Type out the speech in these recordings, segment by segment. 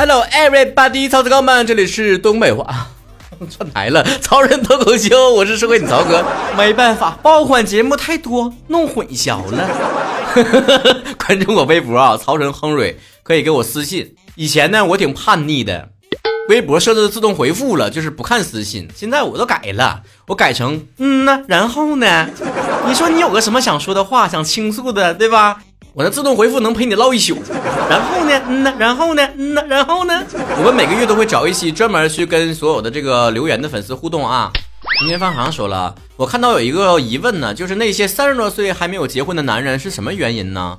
Hello everybody，曹子高们，这里是东北话，串台了，曹人脱口秀，我是社会你曹哥，没办法，爆款节目太多，弄混淆了。关注我微博啊，曹晨亨瑞，可以给我私信。以前呢，我挺叛逆的，微博设置自动回复了，就是不看私信。现在我都改了，我改成嗯呢，然后呢？你说你有个什么想说的话，想倾诉的，对吧？我的自动回复能陪你唠一宿。然后呢？嗯呢？然后呢？嗯呢？然后呢？我们每个月都会找一期专门去跟所有的这个留言的粉丝互动啊。今天方航说了，我看到有一个疑问呢，就是那些三十多岁还没有结婚的男人是什么原因呢？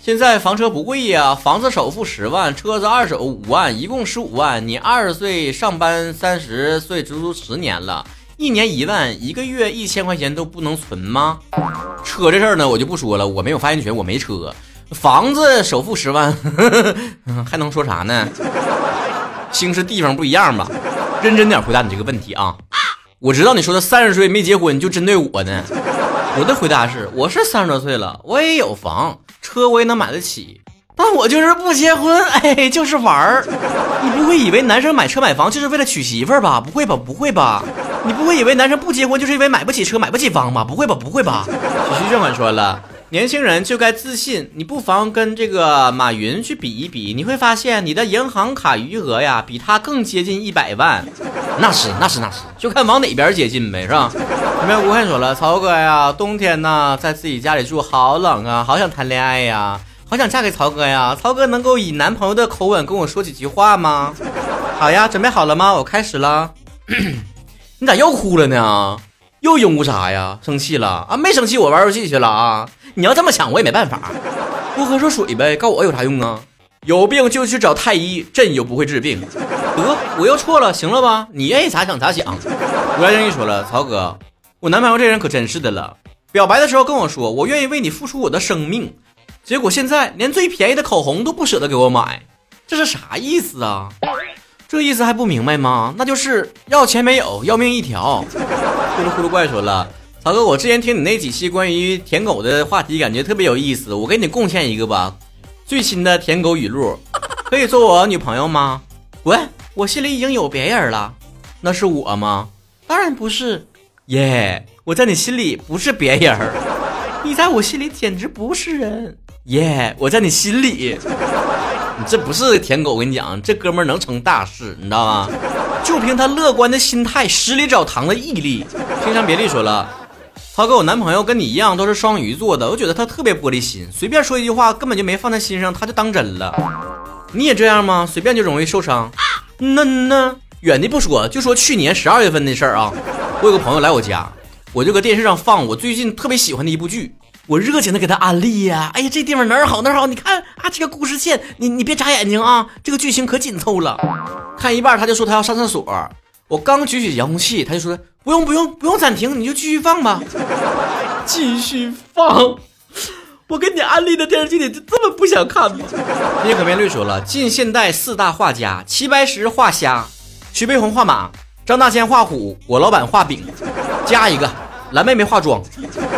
现在房车不贵呀，房子首付十万，车子二手五万，一共十五万。你二十岁上班，三十岁足足十年了，一年一万，一个月一千块钱都不能存吗？车这事儿呢，我就不说了，我没有发言权，我没车。房子首付十万，还能说啥呢？兴是地方不一样吧？认真点回答你这个问题啊！我知道你说的三十岁没结婚就针对我呢。我的回答是，我是三十多岁了，我也有房。车我也能买得起，但我就是不结婚，哎，就是玩儿。你不会以为男生买车买房就是为了娶媳妇儿吧？不会吧？不会吧？你不会以为男生不结婚就是因为买不起车买不起房吧？不会吧？不会吧？许旭这么说了，年轻人就该自信，你不妨跟这个马云去比一比，你会发现你的银行卡余额呀比他更接近一百万。那是那是那是，就看往哪边接近呗，是吧？有没有吴汉说了，曹哥呀，冬天呢，在自己家里住好冷啊，好想谈恋爱呀，好想嫁给曹哥呀。曹哥能够以男朋友的口吻跟我说几句话吗？好呀，准备好了吗？我开始了。你咋又哭了呢？又因为啥呀？生气了啊？没生气，我玩游戏去了啊。你要这么想，我也没办法。多喝热水呗，告我有啥用啊？有病就去找太医，朕又不会治病。得，我又错了，行了吧？你愿意咋想咋想。吴来正一说了，曹哥。我男朋友这人可真是的了，表白的时候跟我说我愿意为你付出我的生命，结果现在连最便宜的口红都不舍得给我买，这是啥意思啊？这意思还不明白吗？那就是要钱没有，要命一条。呼噜呼噜怪说了，曹哥，我之前听你那几期关于舔狗的话题，感觉特别有意思，我给你贡献一个吧，最新的舔狗语录，可以做我女朋友吗？滚！我心里已经有别人了，那是我吗？当然不是。耶，我在你心里不是别人，你在我心里简直不是人。耶，我在你心里，这不是舔狗，我跟你讲，这哥们儿能成大事，你知道吗？就凭他乐观的心态，十里找糖的毅力。天山别离说了，涛哥，我男朋友跟你一样都是双鱼座的，我觉得他特别玻璃心，随便说一句话根本就没放在心上，他就当真了。你也这样吗？随便就容易受伤？那那远的不说，就说去年十二月份的事儿啊。我有个朋友来我家，我就搁电视上放我最近特别喜欢的一部剧，我热情的给他安利呀。哎呀，这地方哪儿好哪儿好，你看啊，这个故事线，你你别眨眼睛啊，这个剧情可紧凑了。看一半他就说他要上厕所，我刚举起遥控器，他就说不用不用不用暂停，你就继续放吧，继续放。我给你安利的电视剧你就这么不想看吗？叶可面绿说了，近现代四大画家：齐白石画虾，徐悲鸿画马。张大千画虎，我老板画饼，加一个蓝妹妹化妆。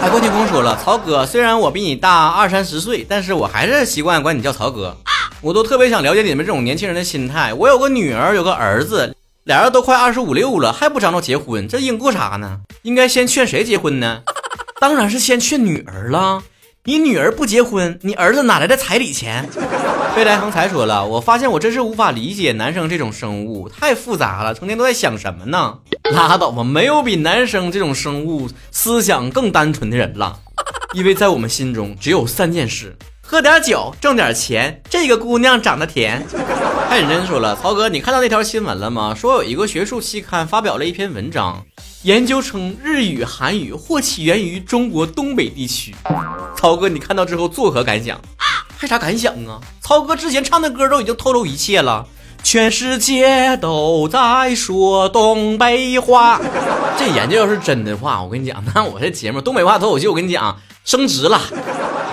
海阔天空说了，曹哥，虽然我比你大二三十岁，但是我还是习惯管你叫曹哥。我都特别想了解你们这种年轻人的心态。我有个女儿，有个儿子，俩人都快二十五六了，还不张罗结婚，这应过啥呢？应该先劝谁结婚呢？当然是先劝女儿了。你女儿不结婚，你儿子哪来的彩礼钱？飞来横财说了，我发现我真是无法理解男生这种生物，太复杂了，成天都在想什么呢？拉倒吧，没有比男生这种生物思想更单纯的人了，因为在我们心中只有三件事：喝点酒，挣点钱，这个姑娘长得甜。太认真说了，曹哥，你看到那条新闻了吗？说有一个学术期刊发表了一篇文章。研究称，日语、韩语或起源于中国东北地区。曹哥，你看到之后作何感想？还啥感想啊？曹哥之前唱的歌都已经透露一切了。全世界都在说东北话。这研究要是真的话，我跟你讲，那我这节目东北话脱口秀，我跟你讲升职了，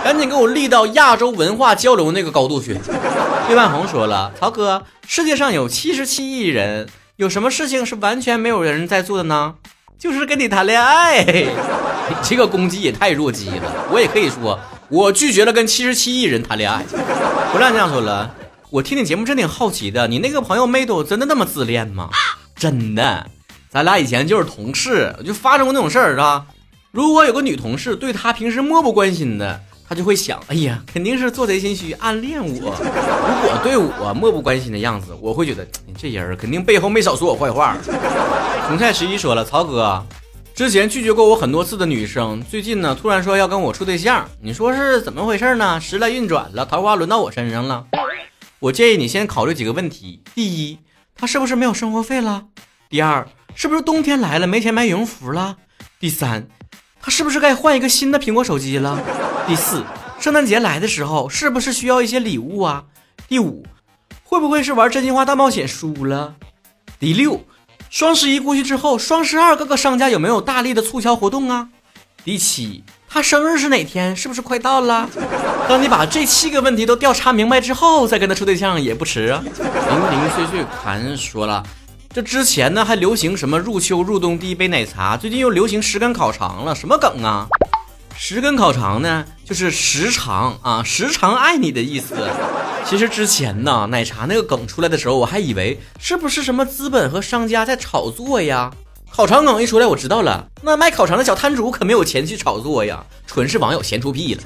赶紧给我立到亚洲文化交流那个高度去。岳万红说了，曹哥，世界上有七十七亿人，有什么事情是完全没有人在做的呢？就是跟你谈恋爱，这个攻击也太弱鸡了。我也可以说，我拒绝了跟七十七亿人谈恋爱。不让这样说了，我听你节目真挺好奇的，你那个朋友妹都真的那么自恋吗？真的，咱俩以前就是同事，就发生过那种事儿，是吧？如果有个女同事对他平时漠不关心的，他就会想，哎呀，肯定是做贼心虚，暗恋我。如果对我漠不关心的样子，我会觉得这人肯定背后没少说我坏话。红菜十一说了，曹哥。之前拒绝过我很多次的女生，最近呢突然说要跟我处对象，你说是怎么回事呢？时来运转了，桃花轮到我身上了。我建议你先考虑几个问题：第一，他是不是没有生活费了？第二，是不是冬天来了没钱买羽绒服了？第三，他是不是该换一个新的苹果手机了？第四，圣诞节来的时候是不是需要一些礼物啊？第五，会不会是玩真心话大冒险输了？第六。双十一过去之后，双十二各个商家有没有大力的促销活动啊？第七，他生日是哪天？是不是快到了？当你把这七个问题都调查明白之后，再跟他处对象也不迟啊。零零碎碎谈说了，这之前呢还流行什么入秋入冬第一杯奶茶，最近又流行十根烤肠了，什么梗啊？十根烤肠呢，就是时常啊，时常爱你的意思。其实之前呢，奶茶那个梗出来的时候，我还以为是不是什么资本和商家在炒作呀？烤肠梗一出来，我知道了，那卖烤肠的小摊主可没有钱去炒作呀，纯是网友闲出屁了。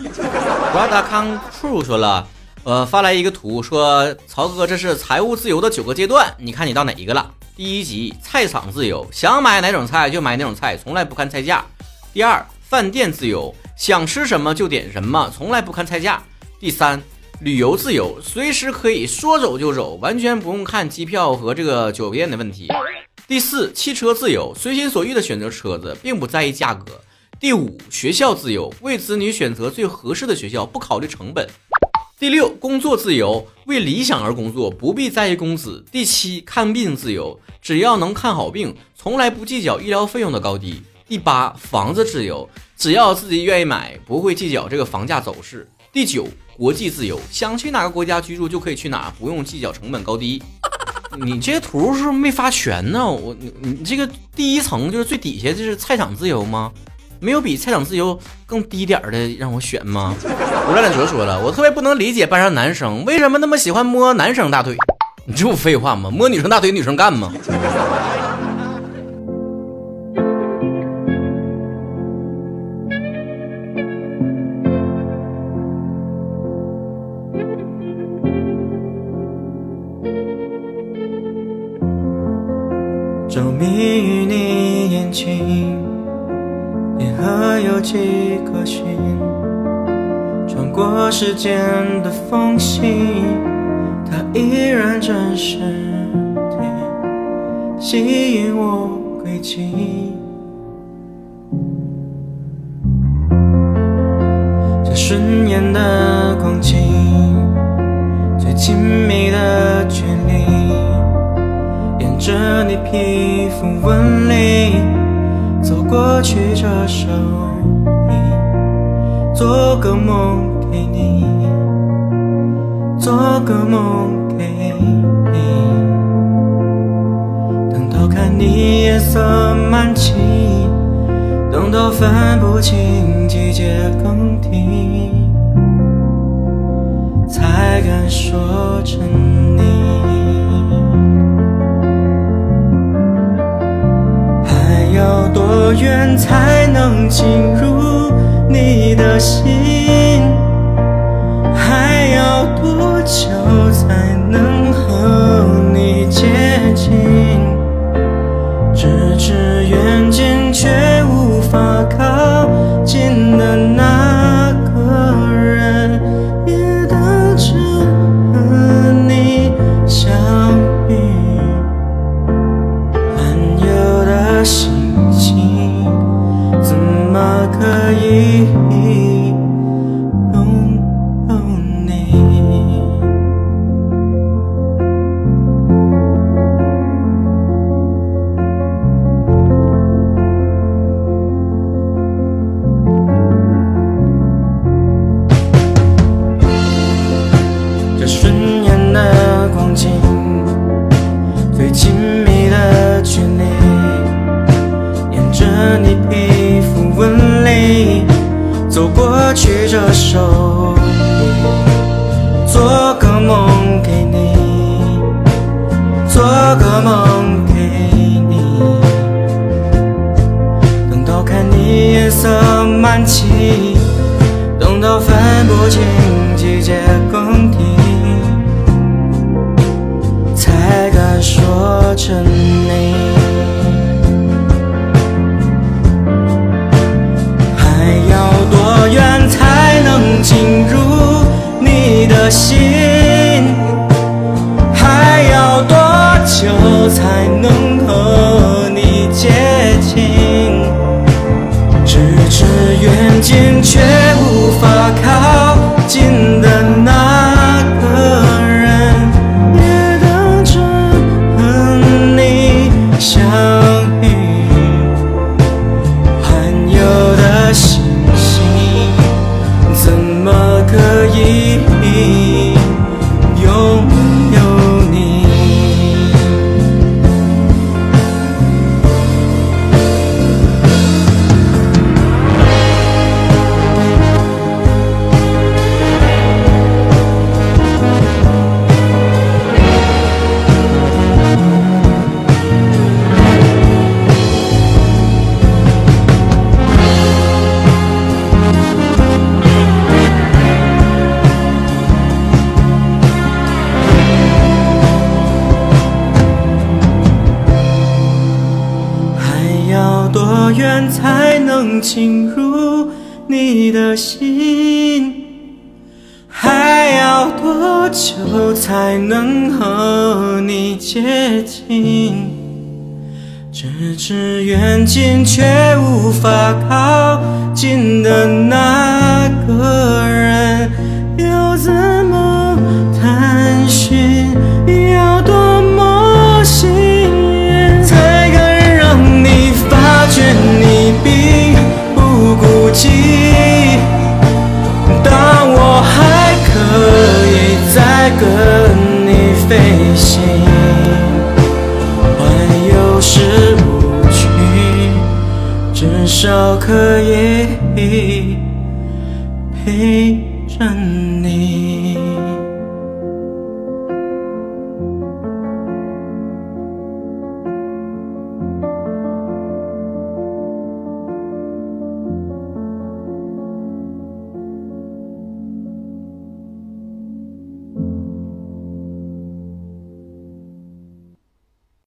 瓜达康库说了，呃，发来一个图，说曹哥，这是财务自由的九个阶段，你看你到哪一个了？第一级，菜场自由，想买哪种菜就买哪种菜，从来不看菜价。第二，饭店自由。想吃什么就点什么，从来不看菜价。第三，旅游自由，随时可以说走就走，完全不用看机票和这个酒店的问题。第四，汽车自由，随心所欲的选择车子，并不在意价格。第五，学校自由，为子女选择最合适的学校，不考虑成本。第六，工作自由，为理想而工作，不必在意工资。第七，看病自由，只要能看好病，从来不计较医疗费用的高低。第八，房子自由。只要自己愿意买，不会计较这个房价走势。第九，国际自由，想去哪个国家居住就可以去哪，不用计较成本高低。你这图是不是没发全呢？我你你这个第一层就是最底下就是菜场自由吗？没有比菜场自由更低点的让我选吗？吴亮脸哲说了，我特别不能理解班上男生为什么那么喜欢摸男生大腿。你这不废话吗？摸女生大腿，女生干吗？时间的缝隙，它依然真实地吸引我轨迹。这瞬眼的光景，最亲密的距离，沿着你皮肤纹理走过去，这手。做个梦给你，做个梦给你。等到看你夜色满际，等到分不清季节更替，才敢说沉溺。还要多远才能进入？你的心就梦给你，等到看你夜色满起，等到分不清想远才能进入你的心？还要多久才能和你接近？咫尺远近却无法靠近的那个人，要怎么探寻？陪着你。